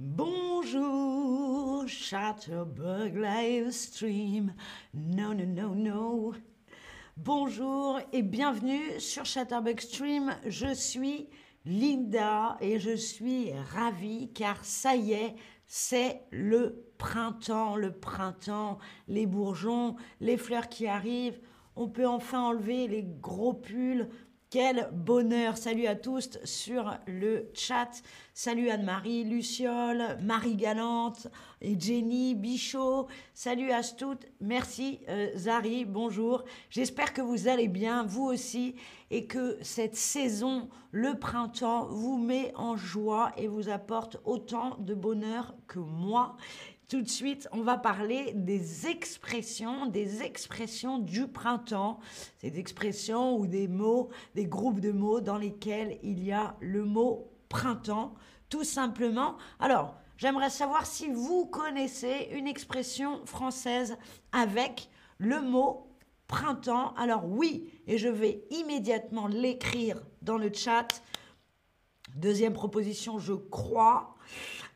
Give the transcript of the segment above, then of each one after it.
Bonjour, Chatterbug Livestream. Non, non, non, non. Bonjour et bienvenue sur Chatterbug Stream. Je suis Linda et je suis ravie car ça y est, c'est le printemps, le printemps, les bourgeons, les fleurs qui arrivent. On peut enfin enlever les gros pulls, quel bonheur Salut à tous sur le chat. Salut Anne-Marie, Luciole, Marie Galante et Jenny Bichot. Salut à toutes. Merci euh, Zari, bonjour. J'espère que vous allez bien, vous aussi, et que cette saison, le printemps, vous met en joie et vous apporte autant de bonheur que moi. Tout de suite, on va parler des expressions, des expressions du printemps. Ces expressions ou des mots, des groupes de mots dans lesquels il y a le mot printemps, tout simplement. Alors, j'aimerais savoir si vous connaissez une expression française avec le mot printemps. Alors oui, et je vais immédiatement l'écrire dans le chat. Deuxième proposition, je crois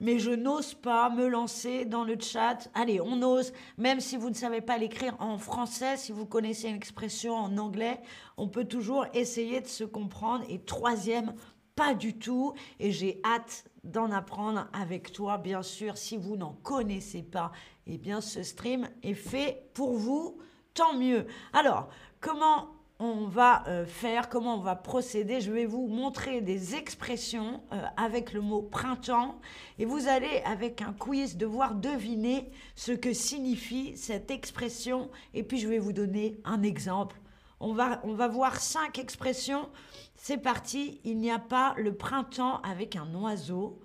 mais je n'ose pas me lancer dans le chat. Allez, on ose, même si vous ne savez pas l'écrire en français, si vous connaissez une expression en anglais, on peut toujours essayer de se comprendre. Et troisième, pas du tout. Et j'ai hâte d'en apprendre avec toi, bien sûr. Si vous n'en connaissez pas, eh bien, ce stream est fait pour vous. Tant mieux. Alors, comment on va euh, faire, comment on va procéder. Je vais vous montrer des expressions euh, avec le mot printemps et vous allez, avec un quiz, devoir deviner ce que signifie cette expression et puis je vais vous donner un exemple. On va, on va voir cinq expressions. C'est parti, il n'y a pas le printemps avec un oiseau.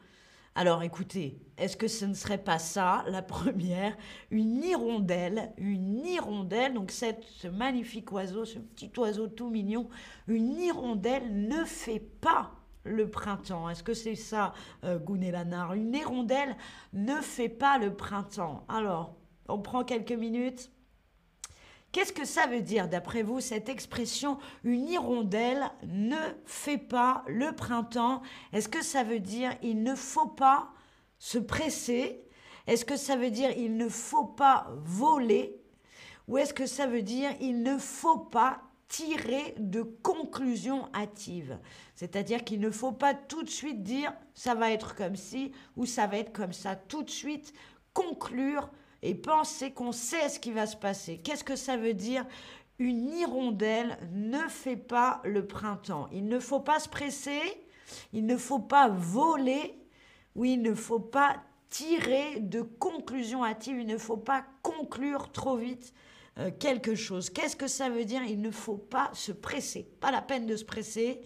Alors écoutez, est-ce que ce ne serait pas ça, la première? Une hirondelle, une hirondelle, donc cette, ce magnifique oiseau, ce petit oiseau tout mignon, une hirondelle ne fait pas le printemps. Est-ce que c'est ça, euh, Une hirondelle ne fait pas le printemps. Alors, on prend quelques minutes. Qu'est-ce que ça veut dire, d'après vous, cette expression une hirondelle ne fait pas le printemps? Est-ce que ça veut dire il ne faut pas se presser? Est-ce que ça veut dire il ne faut pas voler? Ou est-ce que ça veut dire il ne faut pas tirer de conclusions hâtives? C'est-à-dire qu'il ne faut pas tout de suite dire ça va être comme ci ou ça va être comme ça. Tout de suite conclure et penser qu'on sait ce qui va se passer. Qu'est-ce que ça veut dire? Une hirondelle ne fait pas le printemps. Il ne faut pas se presser, il ne faut pas voler, ou il ne faut pas tirer de conclusions hâtives, il ne faut pas conclure trop vite euh, quelque chose. Qu'est-ce que ça veut dire? Il ne faut pas se presser, pas la peine de se presser.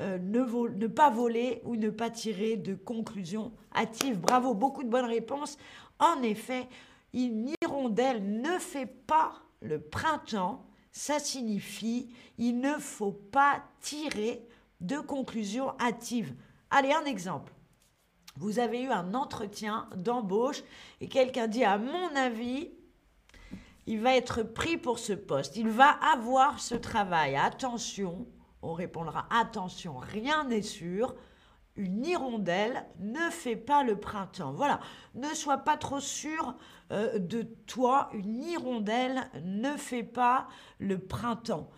Euh, ne, ne, pas voler ou ne pas tirer de conclusions hâtives. Bravo, beaucoup de bonnes réponses. En effet, une hirondelle ne fait pas le printemps, ça signifie il ne faut pas tirer de conclusions hâtives. Allez, un exemple. Vous avez eu un entretien d'embauche et quelqu'un dit à mon avis, il va être pris pour ce poste, il va avoir ce travail. Attention, on répondra attention, rien n'est sûr une hirondelle ne fait pas le printemps. Voilà, ne sois pas trop sûr euh, de toi, une hirondelle ne fait pas le printemps.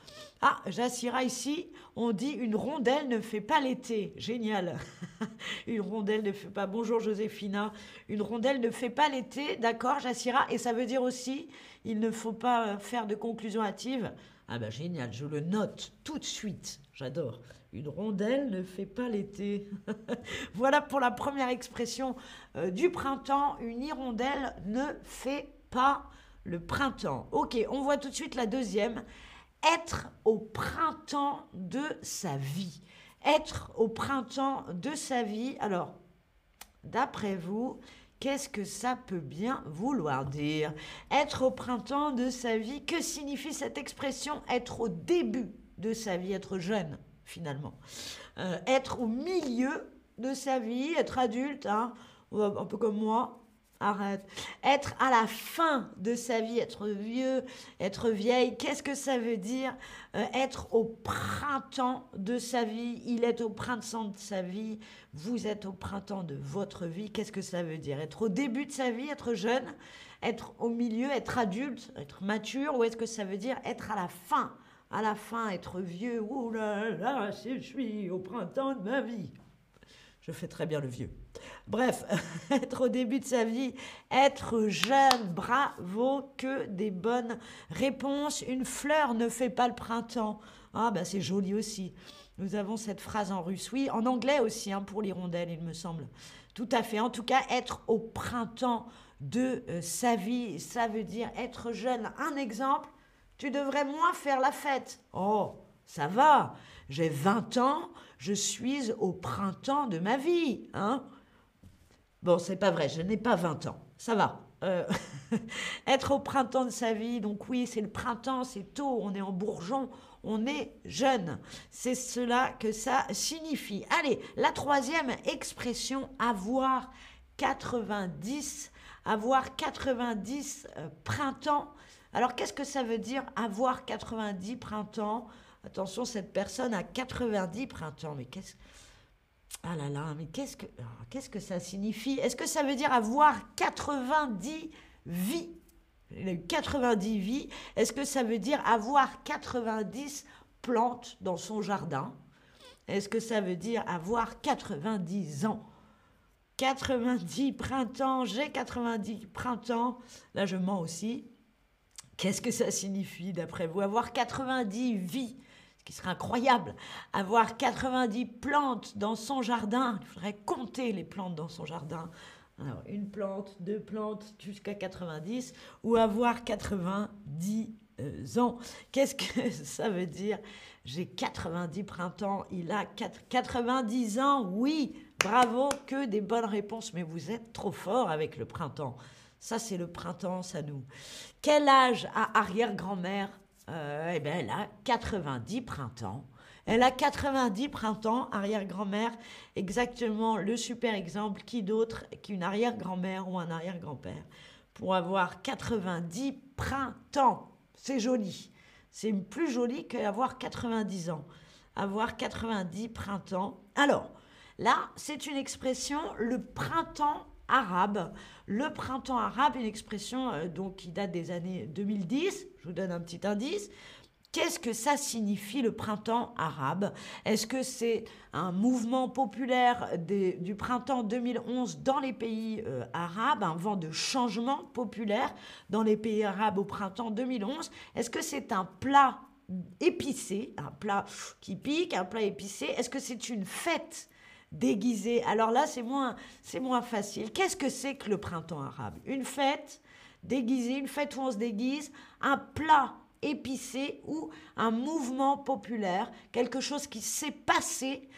Ah, Jassira ici, on dit une rondelle ne fait pas l'été. Génial. une rondelle ne fait pas. Bonjour Joséphina. Une rondelle ne fait pas l'été, d'accord Jassira? Et ça veut dire aussi, il ne faut pas faire de conclusion hâtive. Ah ben génial, je le note tout de suite. J'adore. Une rondelle ne fait pas l'été. voilà pour la première expression euh, du printemps. Une hirondelle ne fait pas le printemps. Ok, on voit tout de suite la deuxième. Être au printemps de sa vie. Être au printemps de sa vie. Alors, d'après vous, qu'est-ce que ça peut bien vouloir dire? Être au printemps de sa vie, que signifie cette expression? Être au début de sa vie, être jeune finalement. Euh, être au milieu de sa vie, être adulte, hein, un peu comme moi, Arrête. Être à la fin de sa vie, être vieux, être vieille, qu'est-ce que ça veut dire? Euh, Être au printemps de sa vie. Il est au printemps de sa vie. Vous êtes au printemps de votre vie. Qu'est-ce que ça veut dire? Être au début de sa vie, être jeune, être au milieu, être adulte, être mature, ou est-ce que ça veut dire être à la fin À la fin, être vieux. Ouh là là, je suis au printemps de ma vie. Je fais très bien le vieux. Bref, être au début de sa vie, être jeune, bravo, que des bonnes réponses. Une fleur ne fait pas le printemps. Ah, ben c'est joli aussi. Nous avons cette phrase en russe, oui, en anglais aussi, hein, pour l'hirondelle, il me semble. Tout à fait. En tout cas, être au printemps de euh, sa vie, ça veut dire être jeune. Un exemple, tu devrais moins faire la fête. Oh, ça va. J'ai 20 ans, je suis au printemps de ma vie. Hein Bon, c'est pas vrai, je n'ai pas 20 ans. Ça va. Euh, être au printemps de sa vie, donc oui, c'est le printemps, c'est tôt, on est en bourgeon, on est jeune. C'est cela que ça signifie. Allez, la troisième expression, avoir 90, avoir 90 euh, printemps. Alors, qu'est-ce que ça veut dire avoir 90 printemps? Attention, cette personne a 90 printemps, mais qu'est-ce ah mais qu'est-ce que, ah, que ça signifie? Est-ce que ça veut dire avoir 90 vies? 90 vies. Est-ce que ça veut dire avoir 90 plantes dans son jardin? Est-ce que ça veut dire avoir 90 ans? 90 printemps, j'ai 90 printemps. Là, je mens aussi. Qu'est-ce que ça signifie d'après vous Avoir 90 vies? Qui serait incroyable, avoir 90 plantes dans son jardin. Il faudrait compter les plantes dans son jardin. Alors, une plante, deux plantes, jusqu'à 90, ou avoir 90 euh, ans. Qu'est-ce que ça veut dire? J'ai 90 printemps, il a 90 ans, oui, bravo, que des bonnes réponses, mais vous êtes trop fort avec le printemps. Ça, c'est le printemps, ça nous. Quel âge a arrière-grand-mère? Euh, eh ben, elle a 90 printemps. Elle a 90 printemps, arrière-grand-mère, exactement le super exemple, qui d'autre qu'une arrière-grand-mère ou un arrière-grand-père, pour avoir 90 printemps? C'est joli. C'est plus joli qu'avoir 90 ans. Avoir 90 printemps. Alors, là, c'est une expression, le printemps arabe. Le printemps arabe, une expression euh, donc, qui date des années 2010. Je vous donne un petit indice. Qu'est-ce que ça signifie le printemps arabe? Est-ce que c'est un mouvement populaire du printemps 2011 dans les pays euh, arabes, un vent de changement populaire dans les pays arabes au printemps 2011 Est-ce que c'est un plat épicé, un plat qui pique, un plat épicé? Est-ce que c'est une fête déguisé. Alors là, c'est moins, moins facile. Qu'est-ce que c'est que le printemps arabe? Une fête déguisée, une fête où on se déguise, un plat épicé ou un mouvement populaire, quelque chose qui s'est passé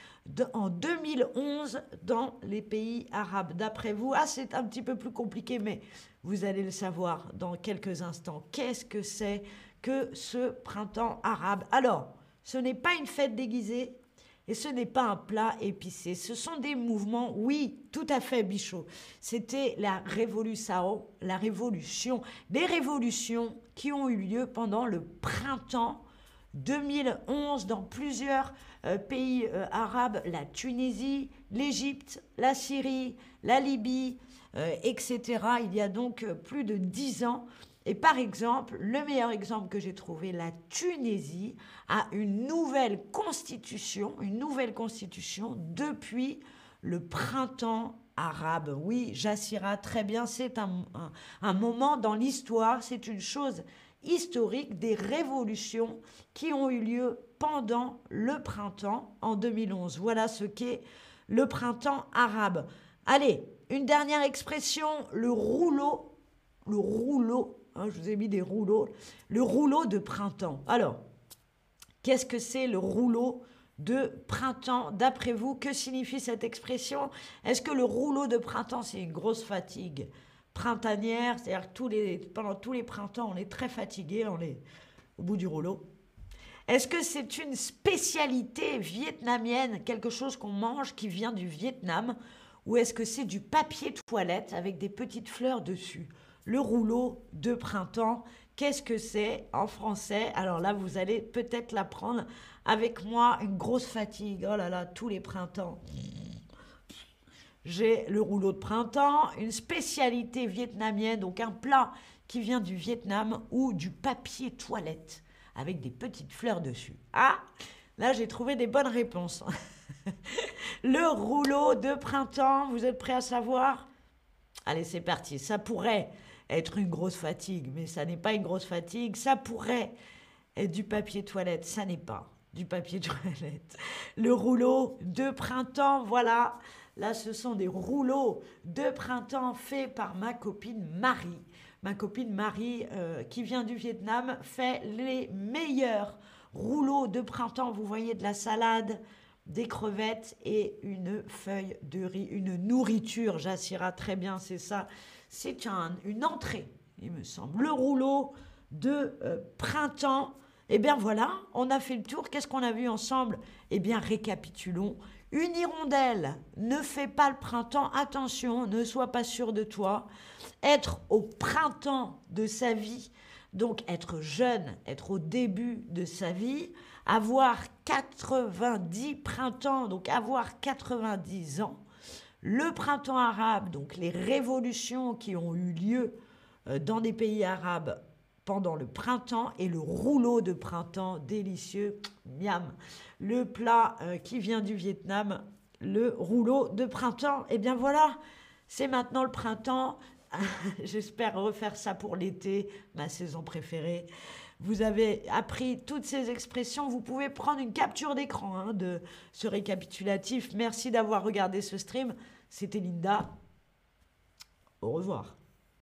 en 2011 dans les pays arabes. D'après vous, ah, c'est un petit peu plus compliqué, mais vous allez le savoir dans quelques instants. Qu'est-ce que c'est que ce printemps arabe? Alors, ce n'est pas une fête déguisée, et ce n'est pas un plat épicé. Ce sont des mouvements, oui, tout à fait, Bichot. C'était la révolution, la révolution, des révolutions qui ont eu lieu pendant le printemps 2011 dans plusieurs euh, pays euh, arabes, la Tunisie, l'Égypte, la Syrie, la Libye, euh, etc. Il y a donc plus de dix ans. Et par exemple, le meilleur exemple que j'ai trouvé, la Tunisie a une nouvelle constitution, une nouvelle constitution depuis le printemps arabe. Oui, Jassira, très bien, c'est un, un, moment dans l'histoire, c'est une chose historique des révolutions qui ont eu lieu pendant le printemps en 2011. Voilà ce qu'est le printemps arabe. Allez, une dernière expression, le rouleau, le rouleau Hein, je vous ai mis des rouleaux. Le rouleau de printemps. Alors, qu'est-ce que c'est le rouleau de printemps D'après vous, que signifie cette expression? Est-ce que le rouleau de printemps, c'est une grosse fatigue printanière? C'est-à-dire tous les, pendant tous les printemps, on est très fatigué, on est au bout du rouleau. Est-ce que c'est une spécialité vietnamienne, quelque chose qu'on mange qui vient du Vietnam? Ou est-ce que c'est du papier toilette avec des petites fleurs dessus? Le rouleau de printemps, qu'est-ce que c'est en français? Alors là, vous allez peut-être l'apprendre avec moi, une grosse fatigue. Oh là là, tous les printemps. J'ai le rouleau de printemps, une spécialité vietnamienne, donc un plat qui vient du Vietnam ou du papier toilette avec des petites fleurs dessus. Ah, là j'ai trouvé des bonnes réponses. le rouleau de printemps, vous êtes prêts à savoir? Allez, c'est parti. Ça pourrait être une grosse fatigue, mais ça n'est pas une grosse fatigue. Ça pourrait être du papier toilette, ça n'est pas du papier toilette. Le rouleau de printemps, voilà. Là, ce sont des rouleaux de printemps faits par ma copine Marie. Ma copine Marie, euh, qui vient du Vietnam, fait les meilleurs rouleaux de printemps. Vous voyez de la salade, des crevettes et une feuille de riz, une nourriture. Jassira très bien, c'est ça. C'est une entrée, il me semble. Le rouleau de euh, printemps. Eh bien voilà, on a fait le tour. Qu'est-ce qu'on a vu ensemble? Eh bien, récapitulons. Une hirondelle ne fait pas le printemps. Attention, ne sois pas sûr de toi. Être au printemps de sa vie, donc être jeune, être au début de sa vie, avoir 90 printemps, donc avoir 90 ans. Le printemps arabe, donc les révolutions qui ont eu lieu euh, dans des pays arabes pendant le printemps et le rouleau de printemps délicieux, miam. Le plat euh, qui vient du Vietnam, le rouleau de printemps. Et eh bien voilà, c'est maintenant le printemps. J'espère refaire ça pour l'été, ma saison préférée. Vous avez appris toutes ces expressions. Vous pouvez prendre une capture d'écran hein, de ce récapitulatif. Merci d'avoir regardé ce stream. C'était Linda. Au revoir.